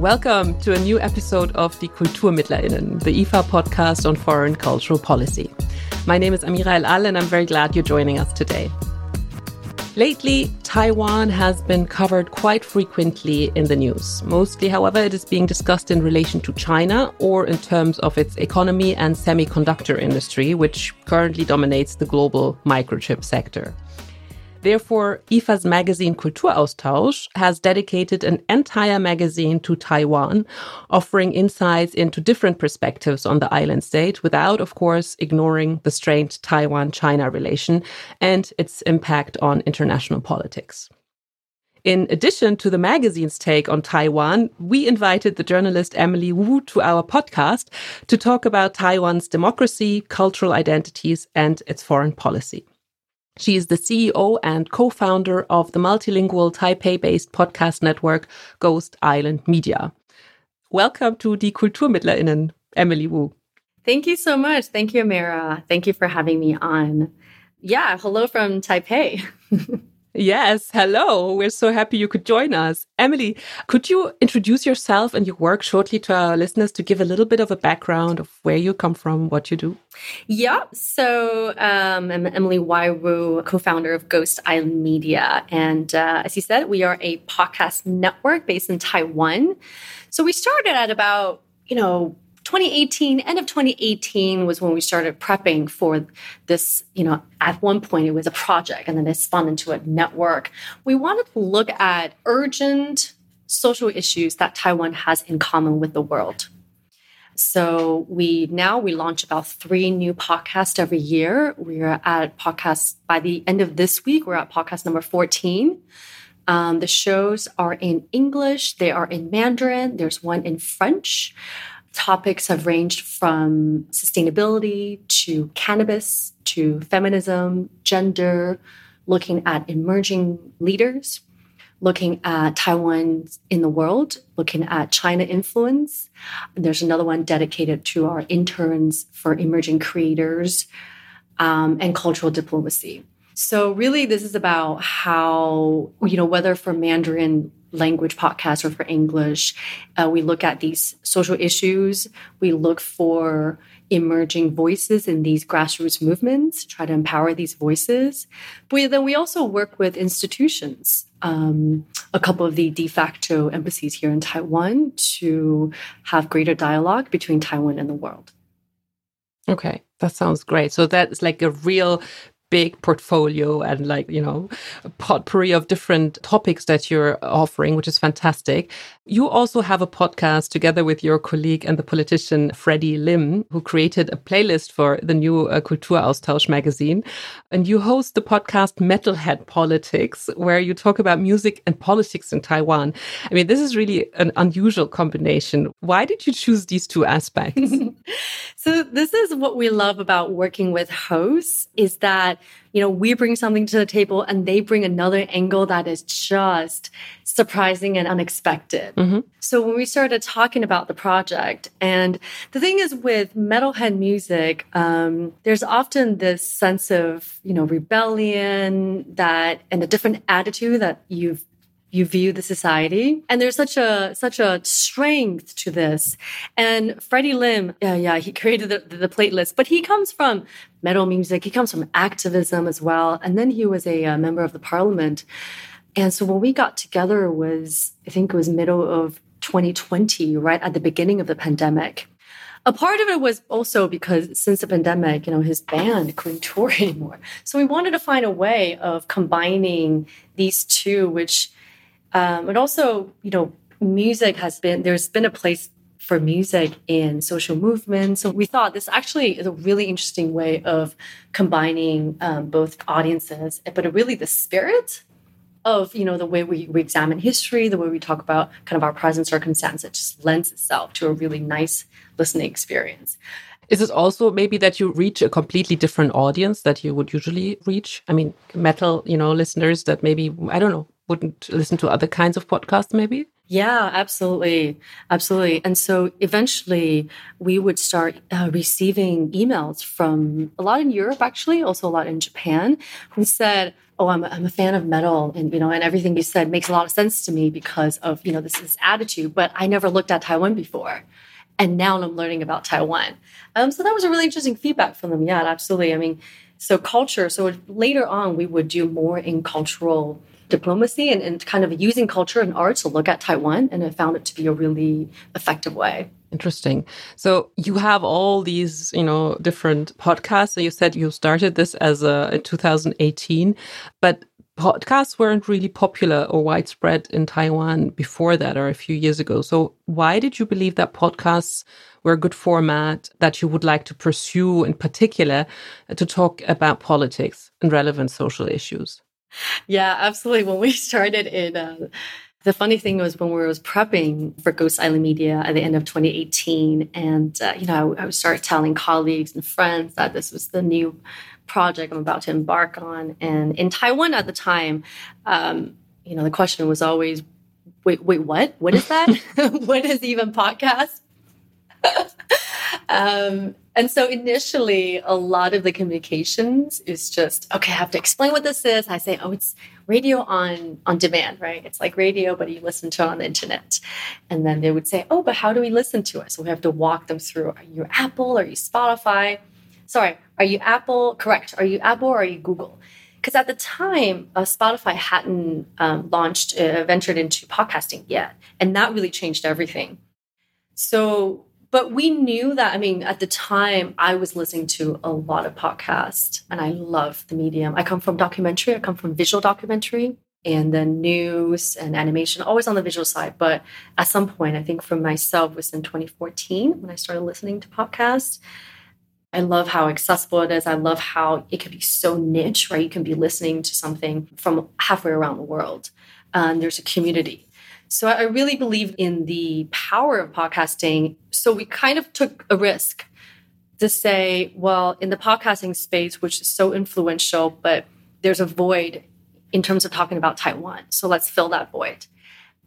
Welcome to a new episode of the KulturmittlerInnen, the IFA podcast on foreign cultural policy. My name is Amira El Al, and I'm very glad you're joining us today. Lately, Taiwan has been covered quite frequently in the news. Mostly, however, it is being discussed in relation to China or in terms of its economy and semiconductor industry, which currently dominates the global microchip sector. Therefore, IFA's magazine Kulturaustausch has dedicated an entire magazine to Taiwan, offering insights into different perspectives on the island state without, of course, ignoring the strained Taiwan China relation and its impact on international politics. In addition to the magazine's take on Taiwan, we invited the journalist Emily Wu to our podcast to talk about Taiwan's democracy, cultural identities, and its foreign policy. She is the CEO and co founder of the multilingual Taipei based podcast network Ghost Island Media. Welcome to Die KulturmittlerInnen, Emily Wu. Thank you so much. Thank you, Amira. Thank you for having me on. Yeah, hello from Taipei. Yes, hello. We're so happy you could join us. Emily, could you introduce yourself and your work shortly to our listeners to give a little bit of a background of where you come from, what you do? Yeah, so um, I'm Emily Y. Wu, co founder of Ghost Island Media. And uh, as you said, we are a podcast network based in Taiwan. So we started at about, you know, 2018, end of 2018 was when we started prepping for this. You know, at one point it was a project and then it spun into a network. We wanted to look at urgent social issues that Taiwan has in common with the world. So we now we launch about three new podcasts every year. We are at podcast by the end of this week. We're at podcast number 14. Um, the shows are in English, they are in Mandarin, there's one in French. Topics have ranged from sustainability to cannabis to feminism, gender, looking at emerging leaders, looking at Taiwan in the world, looking at China influence. There's another one dedicated to our interns for emerging creators um, and cultural diplomacy. So, really, this is about how, you know, whether for Mandarin language podcast or for English. Uh, we look at these social issues. We look for emerging voices in these grassroots movements, try to empower these voices. But then we also work with institutions, um, a couple of the de facto embassies here in Taiwan to have greater dialogue between Taiwan and the world. Okay, that sounds great. So that's like a real big portfolio and like, you know, potpourri of different topics that you're offering, which is fantastic. You also have a podcast together with your colleague and the politician Freddy Lim, who created a playlist for the new uh, Kulturaustausch magazine. And you host the podcast Metalhead Politics, where you talk about music and politics in Taiwan. I mean, this is really an unusual combination. Why did you choose these two aspects? so this is what we love about working with hosts is that you know, we bring something to the table and they bring another angle that is just surprising and unexpected. Mm-hmm. So when we started talking about the project, and the thing is with metalhead music, um, there's often this sense of, you know, rebellion that and a different attitude that you've you view the society. And there's such a such a strength to this. And freddy lim yeah yeah he created the, the, playlist but he comes from metal music. He comes from activism as well. And then he was a, a member of the parliament. And so when we got together was i think it was middle of 2020 right at the beginning of the pandemic. A part of it was also because since the pandemic, you know, his band couldn't tour anymore. So we wanted to find a way of combining these two, which um, but also, you know, music has been, there's been a place for music in social movements. So we thought this actually is a really interesting way of combining um, both audiences, but really the spirit of you know the way we, we examine history, the way we talk about kind of our present circumstance. It just lends itself to a really nice listening experience. Is it also maybe that you reach a completely different audience that you would usually reach? I mean, metal, you know, listeners that maybe I don't know wouldn't listen to other kinds of podcasts, maybe? Yeah, absolutely. Absolutely. And so eventually we would start uh, receiving emails from a lot in Europe, actually, also a lot in Japan, who said, Oh, I'm a, I'm a fan of metal and, you know, and everything you said makes a lot of sense to me because of, you know, this, this attitude, but I never looked at Taiwan before. And now I'm learning about Taiwan. Um, so that was a really interesting feedback from them. Yeah, absolutely. I mean, so culture. So later on, we would do more in cultural diplomacy and, and kind of using culture and art to look at Taiwan. And I found it to be a really effective way. Interesting. So you have all these, you know, different podcasts. So you said you started this as a in 2018, but podcasts weren't really popular or widespread in Taiwan before that or a few years ago. So why did you believe that podcasts were a good format that you would like to pursue in particular to talk about politics and relevant social issues? Yeah, absolutely. When we started in, uh, the funny thing was when we was prepping for Ghost Island Media at the end of 2018, and uh, you know, I, I started telling colleagues and friends that this was the new project I'm about to embark on. And in Taiwan at the time, um, you know, the question was always, "Wait, wait, what? What is that? what is even podcast?" um, and so initially, a lot of the communications is just, okay, I have to explain what this is. I say, oh, it's radio on on demand, right? It's like radio, but you listen to it on the internet. And then they would say, oh, but how do we listen to it? So we have to walk them through. Are you Apple? Are you Spotify? Sorry, are you Apple? Correct. Are you Apple or are you Google? Because at the time, uh, Spotify hadn't um, launched, uh, ventured into podcasting yet. And that really changed everything. So but we knew that, I mean, at the time, I was listening to a lot of podcasts and I love the medium. I come from documentary, I come from visual documentary and then news and animation, always on the visual side. But at some point, I think for myself was in 2014 when I started listening to podcasts. I love how accessible it is. I love how it can be so niche, right? You can be listening to something from halfway around the world. And there's a community so I really believe in the power of podcasting. So we kind of took a risk to say, well, in the podcasting space, which is so influential, but there's a void in terms of talking about Taiwan. So let's fill that void.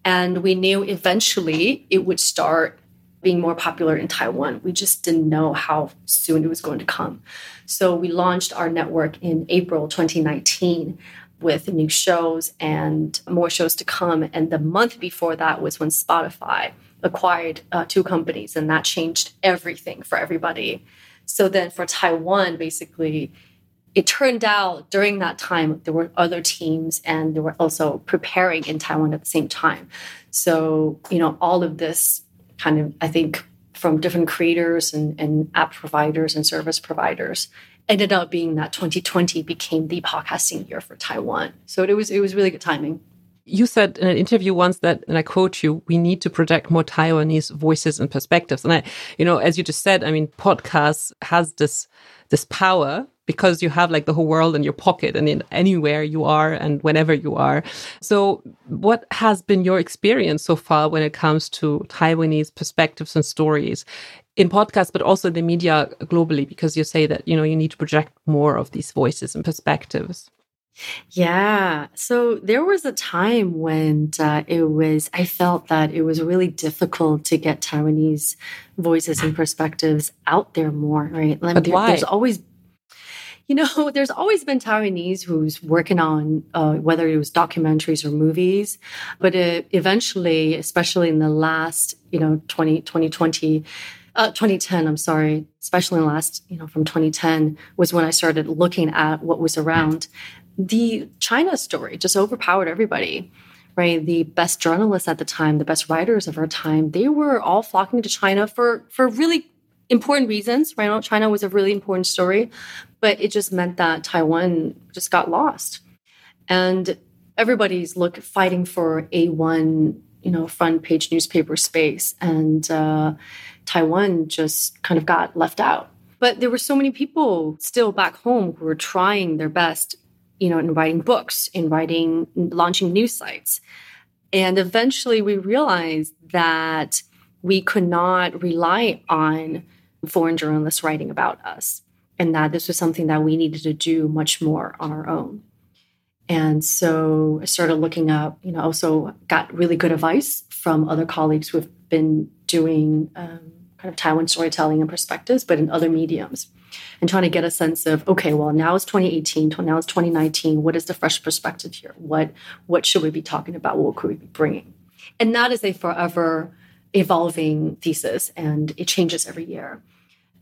And we knew eventually it would start being more popular in Taiwan. We just didn't know how soon it was going to come. So we launched our network in April 2019 with new shows and more shows to come. And the month before that was when Spotify acquired uh, two companies, and that changed everything for everybody. So then for Taiwan, basically, it turned out during that time there were other teams and they were also preparing in Taiwan at the same time. So, you know, all of this kind of, I think, from different creators and, and app providers and service providers ended up being that 2020 became the podcasting year for Taiwan. So it was it was really good timing. You said in an interview once that, and I quote you, we need to project more Taiwanese voices and perspectives. And I, you know, as you just said, I mean, podcasts has this this power because you have like the whole world in your pocket and in anywhere you are and whenever you are. So, what has been your experience so far when it comes to Taiwanese perspectives and stories? In podcasts, but also in the media globally, because you say that, you know, you need to project more of these voices and perspectives. Yeah. So there was a time when uh, it was, I felt that it was really difficult to get Taiwanese voices and perspectives out there more, right? But there, why? There's always, you know, there's always been Taiwanese who's working on uh, whether it was documentaries or movies, but it, eventually, especially in the last, you know, 20, 2020, uh, 2010 i'm sorry. Especially in the last you know from 2010 was when i started looking at what was around. The china story just overpowered everybody right? The best journalists at the time the best writers of our time they were all flocking to china for for really important reasons right? China was a really important story but it just meant that taiwan just got lost. And everybody's look fighting for a one you know front page newspaper space. And uh, Taiwan just kind of got left out. But there were so many people still back home who were trying their best, you know, in writing books, in writing, launching news sites. And eventually we realized that we could not rely on foreign journalists writing about us and that this was something that we needed to do much more on our own. And so I started looking up, you know, also got really good advice from other colleagues who have been doing um, kind of Taiwan storytelling and perspectives, but in other mediums. And trying to get a sense of, okay, well, now it's 2018, now it's 2019. What is the fresh perspective here? What what should we be talking about? What could we be bringing? And that is a forever evolving thesis, and it changes every year.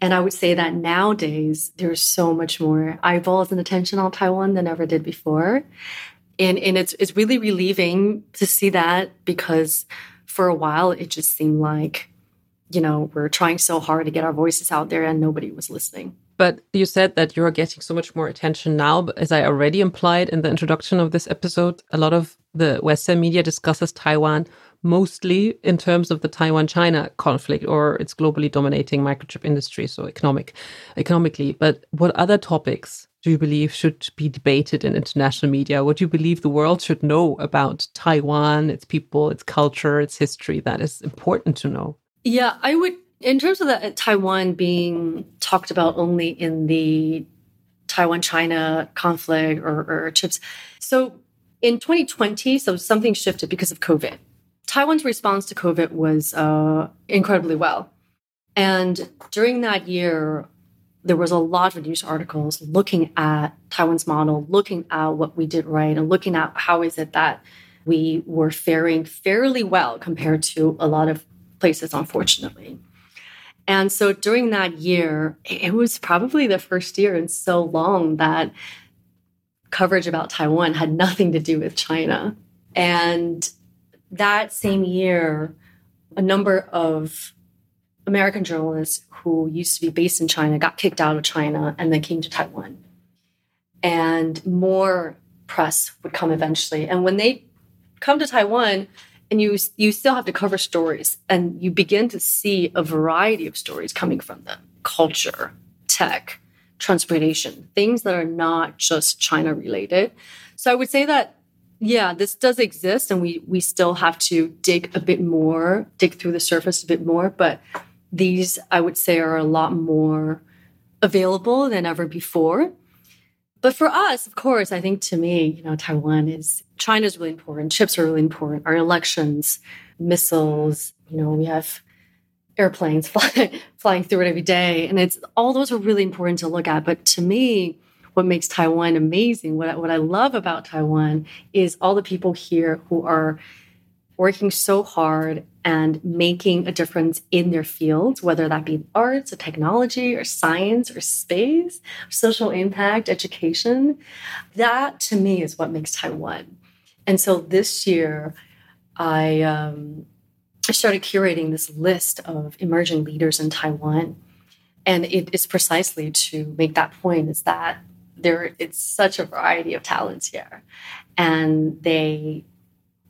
And I would say that nowadays there's so much more eyeballs and attention on Taiwan than ever did before. And, and it's, it's really relieving to see that because for a while it just seemed like, you know, we're trying so hard to get our voices out there and nobody was listening. But you said that you're getting so much more attention now. But as I already implied in the introduction of this episode, a lot of the Western media discusses Taiwan mostly in terms of the Taiwan China conflict or its globally dominating microchip industry, so economic economically. But what other topics do you believe should be debated in international media? What do you believe the world should know about Taiwan, its people, its culture, its history that is important to know? Yeah, I would in terms of the uh, Taiwan being talked about only in the Taiwan China conflict or, or chips. So in 2020, so something shifted because of COVID. Taiwan's response to COVID was uh, incredibly well. And during that year, there was a lot of news articles looking at Taiwan's model, looking at what we did right, and looking at how is it that we were faring fairly well compared to a lot of places, unfortunately. And so during that year, it was probably the first year in so long that coverage about Taiwan had nothing to do with China. And that same year, a number of American journalists who used to be based in China got kicked out of China and then came to Taiwan. And more press would come eventually. And when they come to Taiwan, and you you still have to cover stories, and you begin to see a variety of stories coming from them: culture, tech, transportation, things that are not just China related. So I would say that yeah, this does exist, and we we still have to dig a bit more, dig through the surface a bit more. But these, I would say, are a lot more available than ever before. But for us, of course, I think to me, you know, Taiwan is China is really important. Chips are really important. Our elections, missiles, you know, we have airplanes flying, flying through it every day, and it's all those are really important to look at. But to me, what makes Taiwan amazing, what what I love about Taiwan is all the people here who are working so hard and making a difference in their fields, whether that be arts or technology or science or space, social impact, education. That to me is what makes Taiwan. And so this year, I, um, started curating this list of emerging leaders in Taiwan. And it is precisely to make that point is that there it's such a variety of talents here and they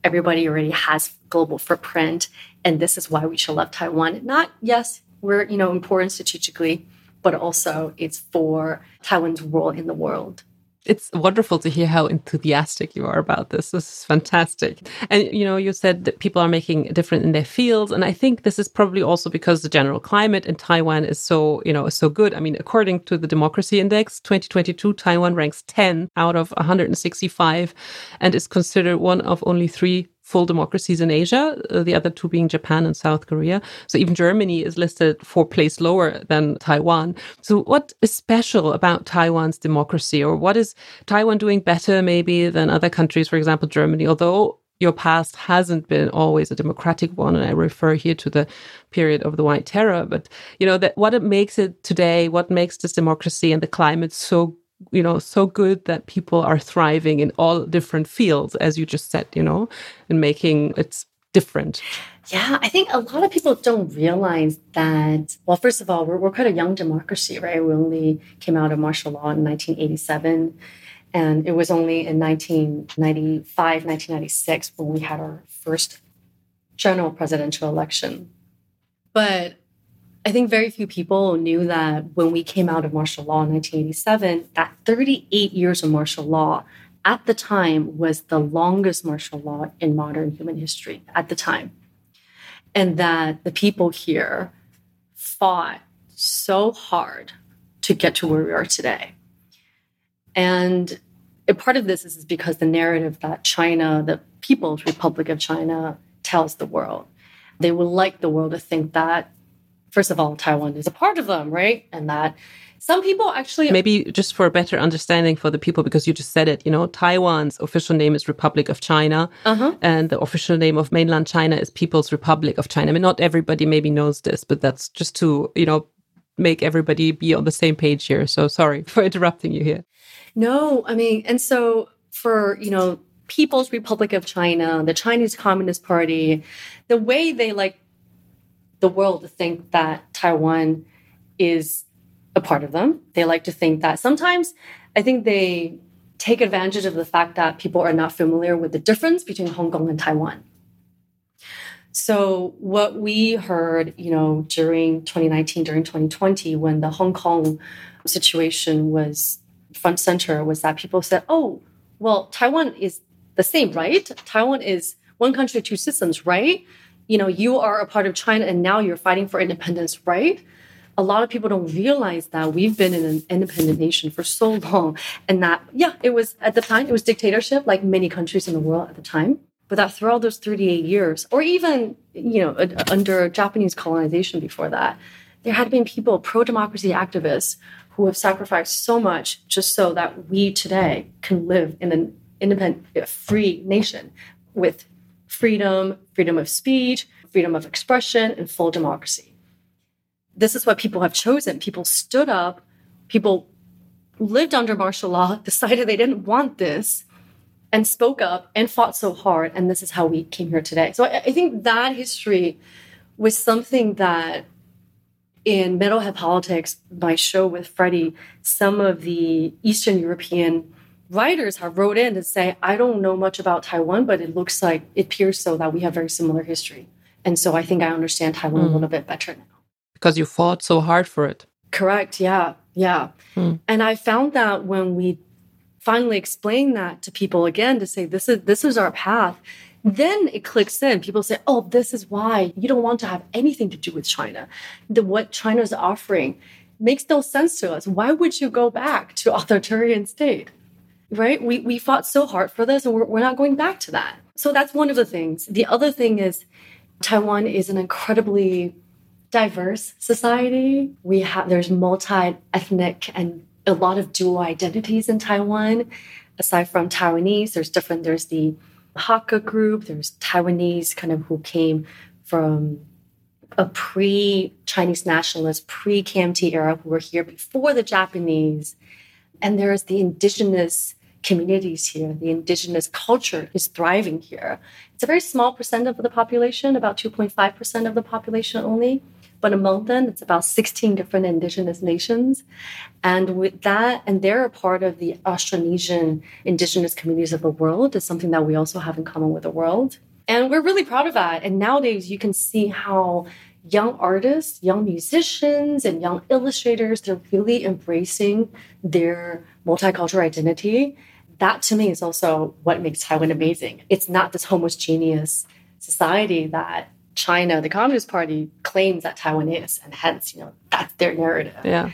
everybody already has global footprint and this is why we should love taiwan. Not yes we're you know important strategically but also it's for taiwan's role in the world it's wonderful to hear how enthusiastic you are about this. This is fantastic. And you know, you said that people are making a difference in their fields, and I think this is probably also because the general climate in Taiwan is so, you know, so good. I mean, according to the Democracy Index 2022, Taiwan ranks 10 out of 165 and is considered one of only 3 full democracies in Asia, uh, the other two being Japan and South Korea. So even Germany is listed four place lower than Taiwan. So what is special about Taiwan's democracy or what is Taiwan doing better maybe than other countries, for example, Germany, although your past hasn't been always a democratic one and i refer here to the period of the white terror but you know that what it makes it today what makes this democracy and the climate so you know so good that people are thriving in all different fields as you just said you know and making it's different. Yeah i think a lot of people don't realize that well first of all we're, we're quite a young democracy right? We only came out of martial law in 1987 and it was only in 1995 1996 when we had our first general presidential election. But I think very few people knew that when we came out of martial law in 1987, that 38 years of martial law at the time was the longest martial law in modern human history at the time. And that the people here fought so hard to get to where we are today. And part of this is because the narrative that China, the People's Republic of China, tells the world. They would like the world to think that, first of all, Taiwan is a part of them, right? And that some people actually. Maybe just for a better understanding for the people, because you just said it, you know, Taiwan's official name is Republic of China, uh-huh. and the official name of mainland China is People's Republic of China. I mean, not everybody maybe knows this, but that's just to, you know, make everybody be on the same page here. So sorry for interrupting you here. No, I mean, and so for, you know, People's Republic of China, the Chinese Communist Party, the way they like the world to think that Taiwan is a part of them. They like to think that sometimes I think they take advantage of the fact that people are not familiar with the difference between Hong Kong and Taiwan. So what we heard, you know, during 2019, during 2020, when the Hong Kong situation was front center, was that people said, "Oh, well, Taiwan is the same, right? Taiwan is one country, two systems, right? You know, you are a part of China, and now you're fighting for independence, right?" A lot of people don't realize that we've been in an independent nation for so long, and that yeah, it was at the time it was dictatorship, like many countries in the world at the time but that throughout those 38 years, or even you know uh, under Japanese colonization before that, there had been people, pro-democracy activists, who have sacrificed so much just so that we today can live in an independent, free nation with freedom, freedom of speech, freedom of expression, and full democracy. This is what people have chosen. People stood up, people lived under martial law, decided they didn't want this, and spoke up and fought so hard. And this is how we came here today. So I, I think that history was something that in Metalhead Politics, my show with Freddy, some of the Eastern European writers have wrote in to say, I don't know much about Taiwan, but it looks like it appears so that we have very similar history. And so I think I understand Taiwan mm. a hmm. little bit better now. Because you fought so hard for it. Correct. Yeah. Yeah. Mm. And I found that when we finally explain that to people again to say this is this is our path then it clicks in people say oh this is why you don't want to have anything to do with china the what china's offering makes no sense to us why would you go back to authoritarian state right we, we fought so hard for this and we're, we're not going back to that so that's one of the things the other thing is taiwan is an incredibly diverse society we have there's multi-ethnic and a lot of dual identities in Taiwan. Aside from Taiwanese, there's different, there's the Hakka group, there's Taiwanese kind of who came from a pre Chinese nationalist, pre KMT era who were here before the Japanese. And there's the indigenous communities here. The indigenous culture is thriving here. It's a very small percent of the population, about 2.5% of the population only. But among them, it's about 16 different indigenous nations. And with that, and they're a part of the Austronesian indigenous communities of the world, is something that we also have in common with the world. And we're really proud of that. And nowadays, you can see how young artists, young musicians, and young illustrators, they're really embracing their multicultural identity. That to me is also what makes Taiwan amazing. It's not this homogeneous society that China, the Communist Party claims that Taiwan is, and hence, you know, that's their narrative. Yeah.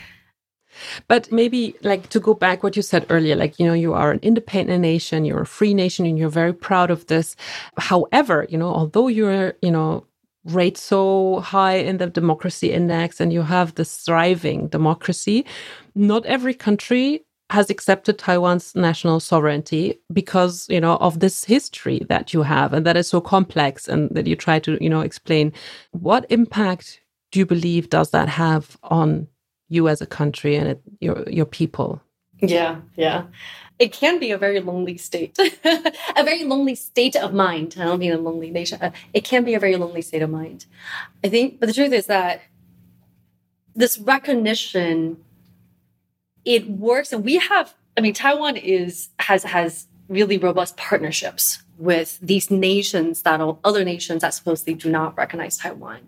But maybe like to go back what you said earlier, like, you know, you are an independent nation, you're a free nation, and you're very proud of this. However, you know, although you're, you know, rate so high in the democracy index and you have this thriving democracy, not every country has accepted Taiwan's national sovereignty because, you know, of this history that you have and that is so complex and that you try to, you know, explain. What impact do you believe does that have on you as a country and it, your your people? Yeah, yeah. It can be a very lonely state, a very lonely state of mind. I don't mean a lonely nation. It can be a very lonely state of mind. I think, but the truth is that this recognition it works. And we have i mean taiwan is has has really robust partnerships with these nations that other nations that supposedly do not recognize taiwan.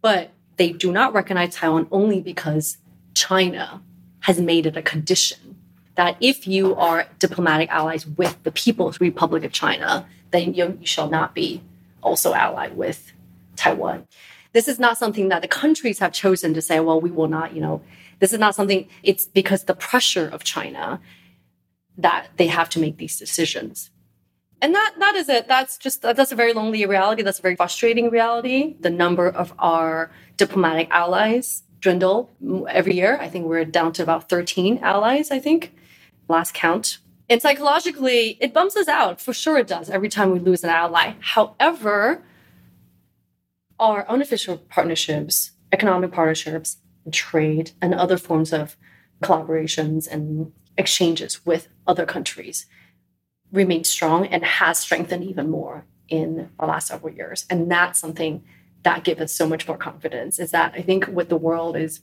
But they do not recognize taiwan only because china has made it a condition that if you are diplomatic allies with the people's republic of china then you, you shall not be also allied with taiwan. This is not something that the countries have chosen to say well we will not you know this is not something, it's because the pressure of China. that they have to make these decisions. And that that is it. That's just that's a very lonely reality. That's a very frustrating reality. The number of our diplomatic allies dwindle every year. I think we're down to about 13 allies, I think, last count. And psychologically, it bumps us out. For sure it does every time we lose an ally. However, our unofficial partnerships, economic partnerships, trade, and other forms of collaborations and exchanges with other countries remained strong and has strengthened even more in the last several years. And that's something that gives us so much more confidence is that I think what the world is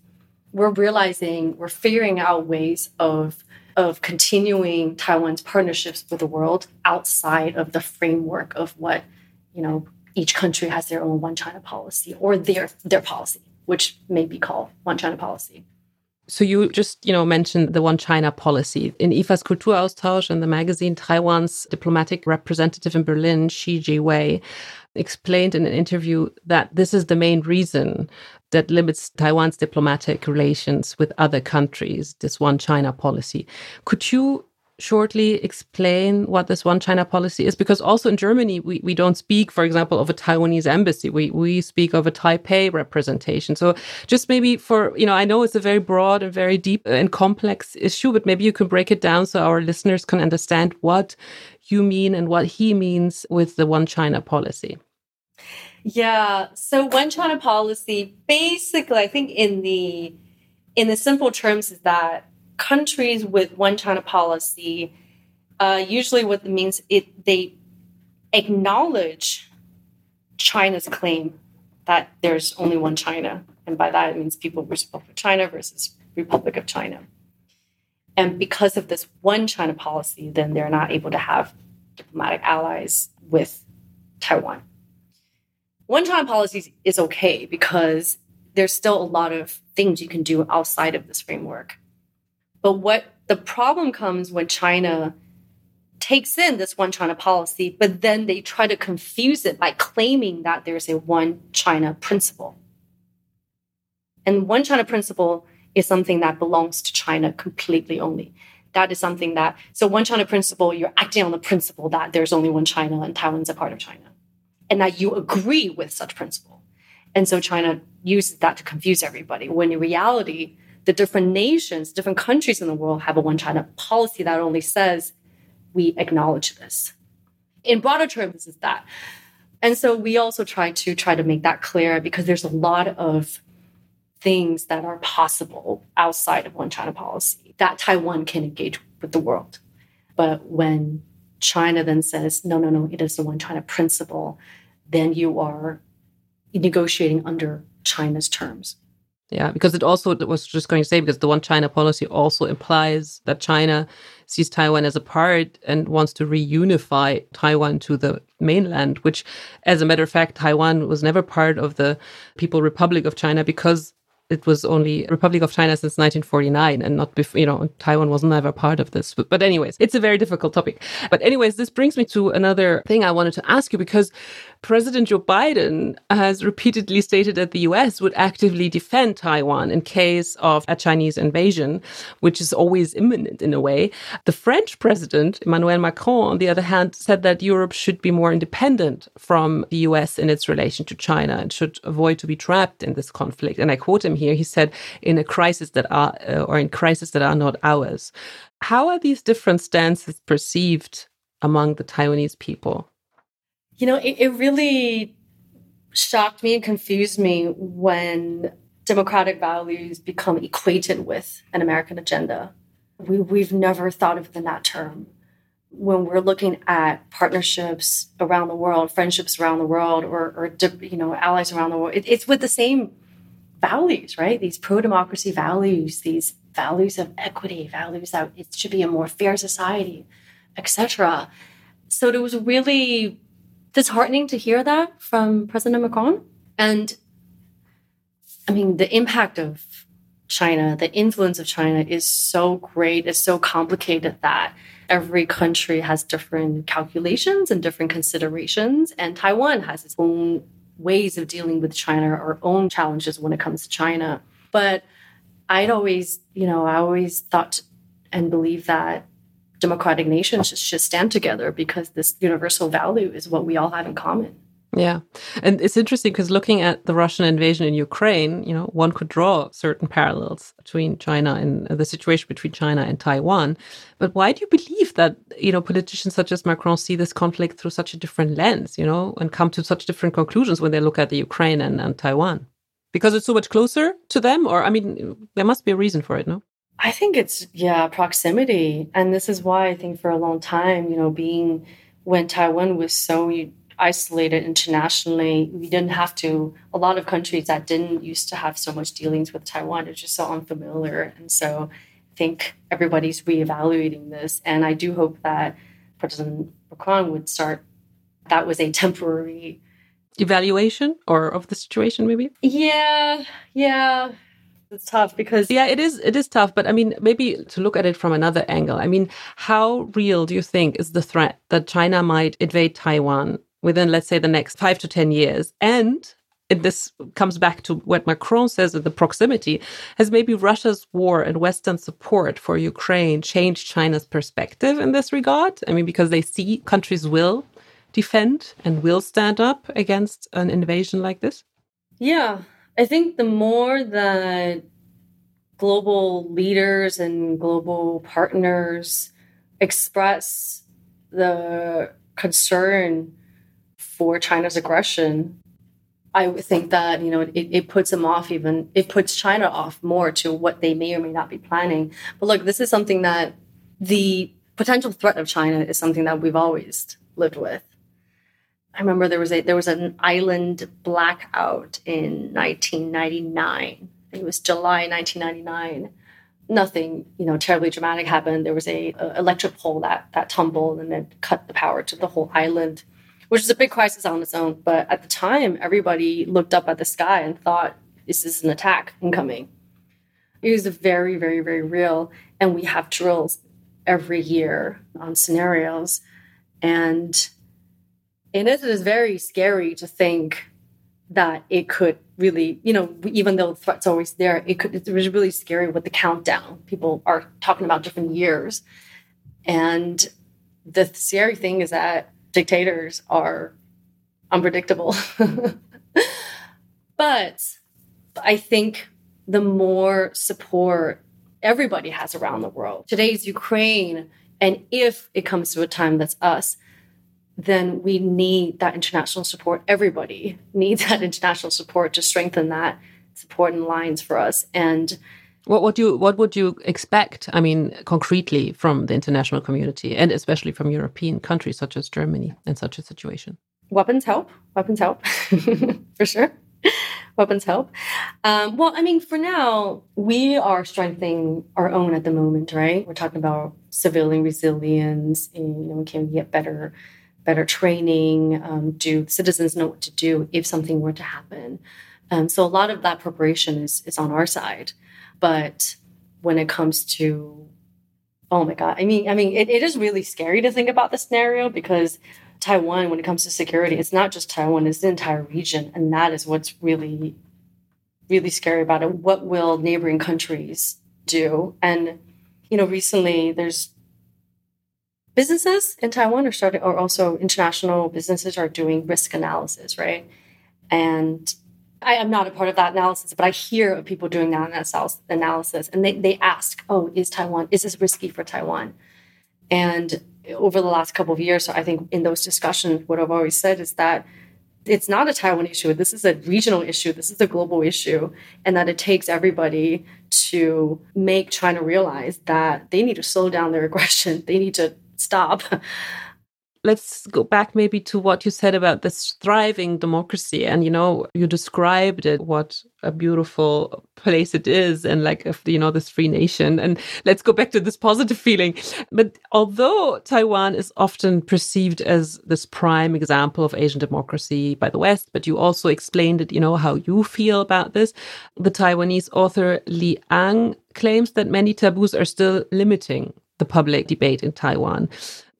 we're realizing we're figuring out ways of of continuing Taiwan's partnerships with the world outside of the framework of what, you know, each country has their own one China policy or their their policy, which may be called one China policy. So you just, you know, mentioned the one China policy. In IFA's Kulturaustausch in the magazine, Taiwan's diplomatic representative in Berlin, Shieh Jhy-wey, explained in an interview that this is the main reason that limits Taiwan's diplomatic relations with other countries, this one China policy. Could you shortly explain what this one China policy is? Because also in Germany, we, we don't speak, for example, of a Taiwanese embassy. We, we speak of a Taipei representation. So just maybe for, you know, I know it's a very broad and very deep and complex issue, but maybe you can break it down so our listeners can understand what you mean and what he means with the one China policy. Yeah. So one China policy, basically, I think in the in the simple terms is that countries with one China policy, uh, usually what it means it they acknowledge China's claim that there's only one China, and by that it means People Republic of China versus Republic of China. And because of this one China policy, then they're not able to have diplomatic allies with Taiwan. One China policy is okay because there's still a lot of things you can do outside of this framework. But what the problem comes when China takes in this one China policy, but then they try to confuse it by claiming that there's a one China principle. And one China principle is something that belongs to China completely only. That is something that, so one China principle, you're acting on the principle that there's only one China and Taiwan's a part of China, and that you agree with such principle. And so China uses that to confuse everybody, when in reality, the different nations, different countries in the world have a one China policy that only says we acknowledge this. In broader terms, is that. And so we also try to try to make that clear because there's a lot of things that are possible outside of one China policy that Taiwan can engage with the world. But when China then says, no, no, no, it is the one China principle, then you are negotiating under China's terms. Yeah, because it also was just going to say because the one China policy also implies that China sees Taiwan as a part and wants to reunify Taiwan to the mainland, which, as a matter of fact, Taiwan was never part of the People Republic of China because it was only Republic of China since 1949 and not before, you know, Taiwan was never part of this. But, but anyways, it's a very difficult topic. But anyways, this brings me to another thing I wanted to ask you because President Joe Biden has repeatedly stated that the US would actively defend Taiwan in case of a Chinese invasion, which is always imminent in a way. The French president, Emmanuel Macron, on the other hand, said that Europe should be more independent from the US in its relation to China and should avoid to be trapped in this conflict. And I quote him here. He said, in a crisis that are, uh, or in crises that are not ours. How are these different stances perceived among the Taiwanese people? You know, it, it really shocked me and confused me when democratic values become equated with an American agenda. We, we've never thought of it in that term. When we're looking at partnerships around the world, friendships around the world, or, or you know, allies around the world, it, it's with the same values, right? These pro democracy values, these values of equity, values that it should be a more fair society, etc. So it was really disheartening to hear that from President Macron. And I mean, the impact of China, the influence of China is so great, is so complicated that every country has different calculations and different considerations. And Taiwan has its own ways of dealing with China, our own challenges when it comes to China. But I'd always, you know, I always thought and believe that democratic nations should stand together because this universal value is what we all have in common. Yeah. And it's interesting because looking at the Russian invasion in Ukraine, you know, one could draw certain parallels between China and uh, the situation between China and Taiwan. But why do you believe that, you know, politicians such as Macron see this conflict through such a different lens, you know, and come to such different conclusions when they look at the Ukraine and, and Taiwan? Because it's so much closer to them? Or, I mean, there must be a reason for it, no? I think it's, yeah, proximity. And this is why I think for a long time, you know, being when Taiwan was so isolated internationally. We didn't have to, a lot of countries that didn't used to have so much dealings with Taiwan, it's just so unfamiliar. And so I think everybody's reevaluating this. And I do hope that President Macron would start, that was a temporary evaluation or of the situation maybe yeah yeah it's tough because yeah it is it is tough but i mean maybe to look at it from another angle i mean how real do you think is the threat that china might invade taiwan within, let's say, the next five to 10 years. And this comes back to what Macron says of the proximity, has maybe Russia's war and Western support for Ukraine changed China's perspective in this regard? I mean, because they see countries will defend and will stand up against an invasion like this? Yeah. I think the more that global leaders and global partners express the concern for China's aggression, I would think that you know it, it puts them off even it puts China off more to what they may or may not be planning. But look, this is something that the potential threat of China is something that we've always lived with. I remember there was a there was an island blackout in 1999. It was July 1999. Nothing, you know, terribly dramatic happened. There was a, a electric pole that that tumbled and then cut the power to the whole island which is a big crisis on its own. But at the time, everybody looked up at the sky and thought, This is an attack incoming? It was very, very, very real. And we have drills every year on scenarios. And, and it is very scary to think that it could really, you know, even though the threat's always there, it could it was really scary with the countdown. People are talking about different years. And the scary thing is that dictators are unpredictable. but I think the more support everybody has around the world, today's Ukraine, and if it comes to a time that's us, then we need that international support. Everybody needs that international support to strengthen that support and lines for us. And what would you what would you expect? I mean, concretely from the international community and especially from European countries such as Germany in such a situation? Weapons help. Weapons help for sure. Weapons help. Um, well, I mean, for now, we are strengthening our own at the moment, right? We're talking about civilian resilience. And, you know, can we get better, better training? Um, do citizens know what to do if something were to happen? Um, so a lot of that preparation is is on our side. But when it comes to, oh my God, I mean, I mean, it, it is really scary to think about the scenario because Taiwan, when it comes to security, it's not just Taiwan, it's the entire region. And that is what's really, really scary about it. What will neighboring countries do? And, you know, recently there's businesses in Taiwan are starting, or also international businesses are doing risk analysis, right? And I am not a part of that analysis, but I hear of people doing that analysis and they, they ask, oh, is Taiwan, is this risky for Taiwan? And over the last couple of years, so I think in those discussions, what I've always said is that it's not a Taiwan issue. This is a regional issue. This is a global issue. And that it takes everybody to make China realize that they need to slow down their aggression. They need to stop. Let's go back maybe to what you said about this thriving democracy and you know you described it what a beautiful place it is and like if you know this free nation. And let's go back to this positive feeling. But although taiwan is often perceived as this prime example of asian democracy by the west but you also explained it you know how you feel about this the taiwanese author li ang claims that many taboos are still limiting the public debate in taiwan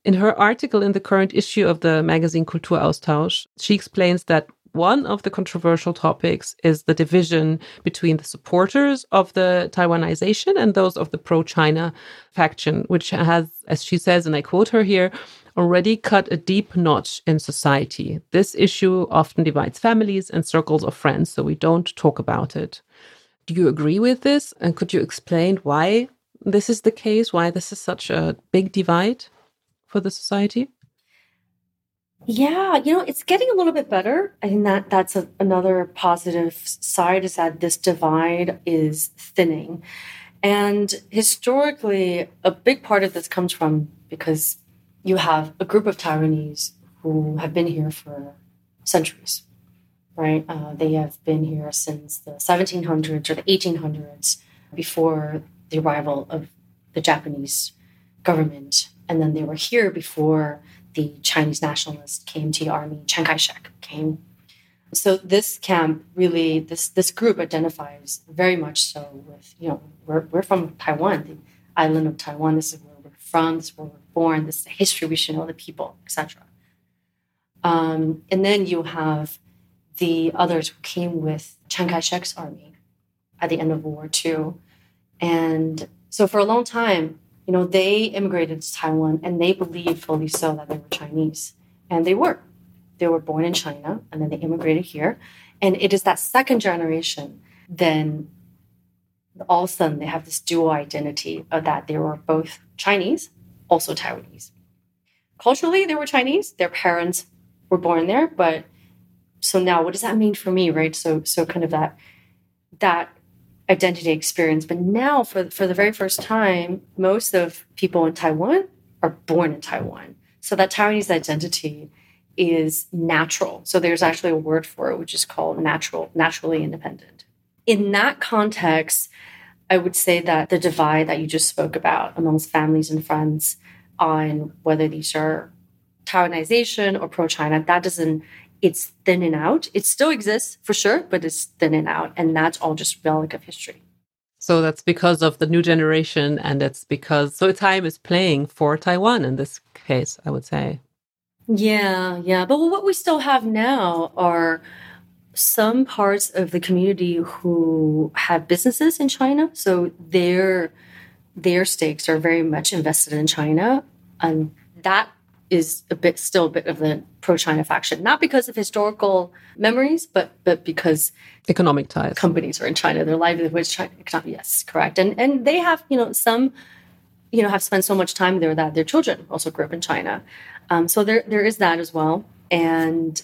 in her article in the current issue of the magazine Kulturaustausch, she explains that one of the controversial topics is the division between the supporters of the Taiwanization and those of the pro China faction, which has, as she says, and I quote her here, already cut a deep notch in society. This issue often divides families and circles of friends, so we don't talk about it. Do you agree with this? And could you explain why this is the case, why this is such a big divide for the society? Yeah, you know, it's getting a little bit better. I think that that's a, another positive side is that this divide is thinning. And historically, a big part of this comes from because you have a group of Taiwanese who have been here for centuries, right? Uh, they have been here since the 1700s or the 1800s before the arrival of the Japanese government. And then they were here before the Chinese nationalists came to the army, Chiang Kai shek came. So this camp really, this this group identifies very much so with, you know, we're, we're from Taiwan, the island of Taiwan. This is where we're from, this is where we're born, this is the history, we should know the people, etc. Um, and then you have the others who came with Chiang Kai shek's army at the end of World War II. And so for a long time, you know, they immigrated to Taiwan and they believed fully so that they were Chinese. And they were. They were born in China and then they immigrated here. And it is that second generation, then all of a sudden they have this dual identity of that they were both Chinese, also Taiwanese. Culturally, they were Chinese. Their parents were born there, but so now what does that mean for me, right? So so kind of that that identity experience. But now, for, for the very first time, most of people in Taiwan are born in Taiwan. So that Taiwanese identity is natural. So there's actually a word for it, which is called natural, naturally independent. In that context, I would say that the divide that you just spoke about amongst families and friends on whether these are Taiwanization or pro China, that doesn't it's thinning out. It still exists for sure, but it's thinning out. And that's all just relic of history. So that's because of the new generation. And it's because, so time is playing for Taiwan in this case, I would say. Yeah, yeah. But what we still have now are some parts of the community who have businesses in China. So their their stakes are very much invested in China. And that is a bit still a bit of the pro-China faction, not because of historical memories, but but because economic ties. Companies are in China, their livelihood is China. Yes, correct, and and they have you know some you know have spent so much time there that their children also grew up in China, um, so there there is that as well, and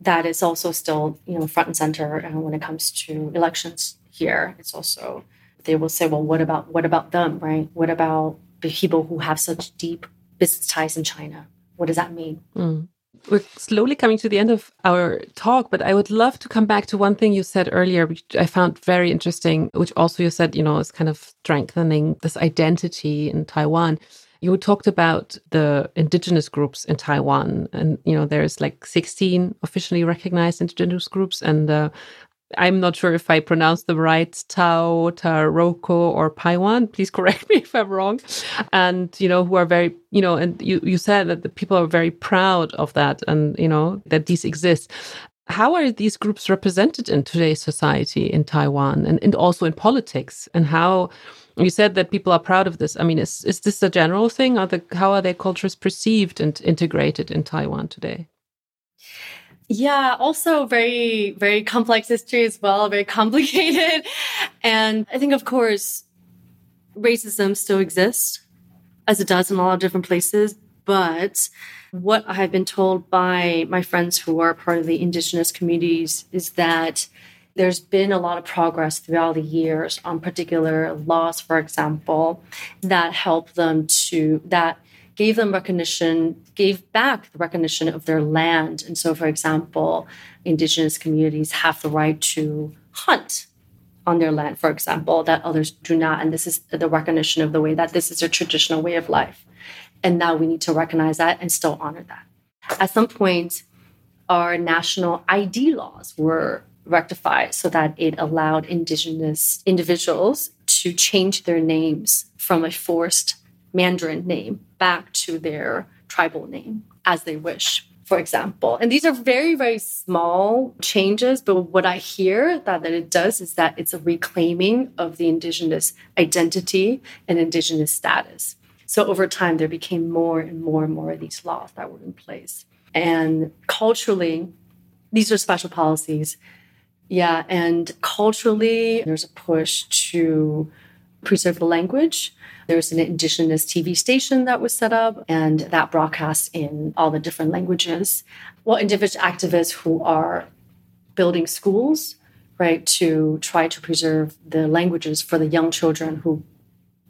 that is also still you know front and center uh, when it comes to elections here. It's also they will say, well, what about what about them, right? What about the people who have such deep business ties in China. What does that mean? Mm. We're slowly coming to the end of our talk, but I would love to come back to one thing you said earlier, which I found very interesting, which also you said, you know, is kind of strengthening this identity in Taiwan. You talked about the indigenous groups in Taiwan, and you know, there's like 16 officially recognized indigenous groups, and uh, I'm not sure if I pronounced them right, Tao, Taroko, or Paiwan. Please correct me if I'm wrong. And, you know, who are very, you know, and you, you said that the people are very proud of that and, you know, that these exist. How are these groups represented in today's society in Taiwan and, and also in politics? And how you said that people are proud of this. I mean, is, is this a general thing? Are the, how are their cultures perceived and integrated in Taiwan today? Yeah, also very, very complex history as well, very complicated. And I think, of course, racism still exists, as it does in a lot of different places. But what I have been told by my friends who are part of the indigenous communities is that there's been a lot of progress throughout the years on particular laws, for example, that help them to, that gave them recognition, gave back the recognition of their land. And so, for example, indigenous communities have the right to hunt on their land, for example, that others do not. And this is the recognition of the way that this is a traditional way of life. And now we need to recognize that and still honor that. At some point, our national ID laws were rectified so that it allowed indigenous individuals to change their names from a forced Mandarin name back to their tribal name as they wish. for example. And these are very, very small changes, but what I hear that, that it does is that it's a reclaiming of the indigenous identity and indigenous status. So over time, there became more and more and more of these laws that were in place. And culturally, these are special policies. Yeah. And culturally, there's a push to preserve the language. There's an indigenous TV station that was set up, and that broadcasts in all the different languages. Well, indigenous activists who are building schools, right, to try to preserve the languages for the young children who,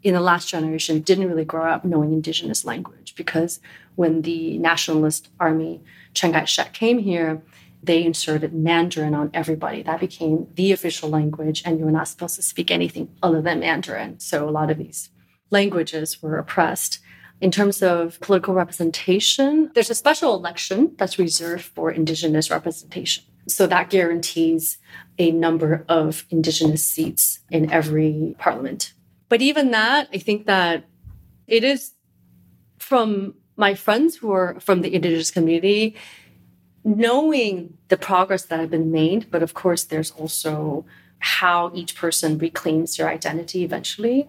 in the last generation, didn't really grow up knowing indigenous language because when the nationalist army Chiang Kai shek came here, they inserted Mandarin on everybody. That became the official language, and you were not supposed to speak anything other than Mandarin. So a lot of these languages were oppressed. In terms of political representation, there's a special election that's reserved for Indigenous representation. So that guarantees a number of Indigenous seats in every parliament. But even that, I think that it is from my friends who are from the Indigenous community, knowing the progress that had been made, but of course, there's also how each person reclaims their identity eventually.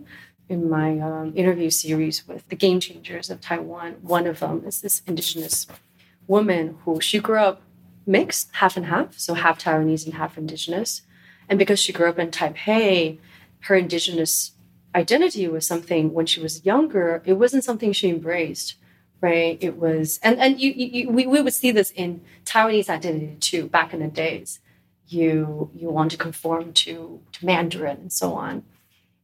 In my um, interview series with the game changers of Taiwan, one of them is this indigenous woman who she grew up mixed, half and half, so half Taiwanese and half indigenous. And because she grew up in Taipei, her indigenous identity was something when she was younger, it wasn't something she embraced right? It was, and and you, you, we, we would see this in Taiwanese identity too. Back in the days, you you want to conform to to Mandarin and so on.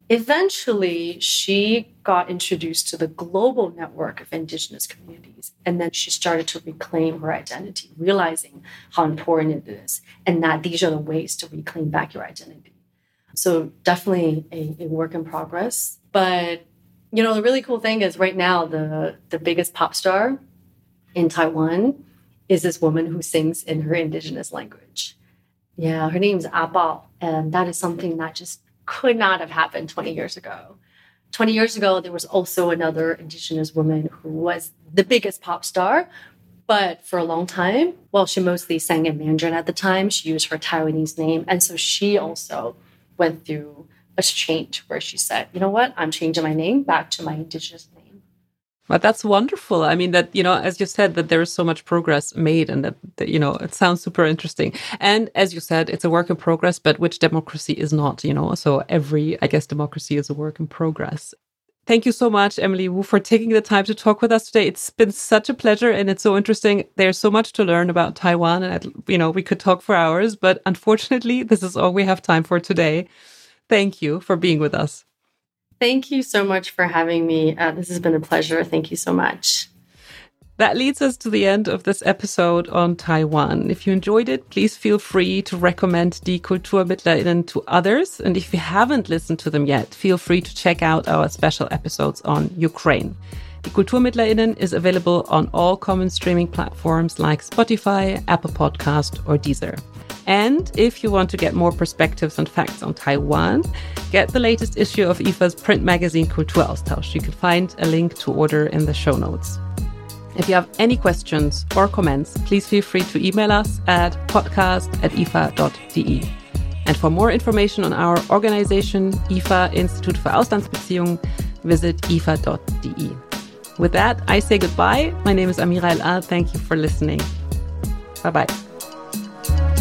Eventually, she got introduced to the global network of indigenous communities, and then she started to reclaim her identity, realizing how important it is, and that these are the ways to reclaim back your identity. So, definitely a, a work in progress, but you know, the really cool thing is right now the the biggest pop star in Taiwan is this woman who sings in her indigenous language. Yeah, her name's Abao, and that is something that just could not have happened 20 years ago. 20 years ago, there was also another indigenous woman who was the biggest pop star, but for a long time, well, she mostly sang in Mandarin at the time. She used her Taiwanese name. And so she also went through a change where she said, you know what, I'm changing my name back to my indigenous Well, that's wonderful. I mean, that, you know, as you said, that there is so much progress made and that, that, you know, it sounds super interesting. And as you said, it's a work in progress, but which democracy is not, you know? So every, I guess, democracy is a work in progress. Thank you so much, Emily Wu, for taking the time to talk with us today. It's been such a pleasure and it's so interesting. There's so much to learn about Taiwan and, you know, we could talk for hours, but unfortunately, this is all we have time for today. Thank you for being with us. Thank you so much for having me. Uh, this has been a pleasure. Thank you so much. That leads us to the end of this episode on Taiwan. If you enjoyed it, please feel free to recommend Die KulturmittlerInnen to others. And if you haven't listened to them yet, feel free to check out our special episodes on Ukraine. Die KulturmittlerInnen is available on all common streaming platforms like Spotify, Apple Podcast, or Deezer. And if you want to get more perspectives and facts on Taiwan, get the latest issue of IFA's print magazine Kulturaustausch. You can find a link to order in the show notes. If you have any questions or comments, please feel free to email us at podcast at ifa.de. And for more information on our organization, IFA Institute for Auslandsbeziehungen, visit ifa.de. With that, I say goodbye. My name is Amira El Ahl. Thank you for listening. Bye bye.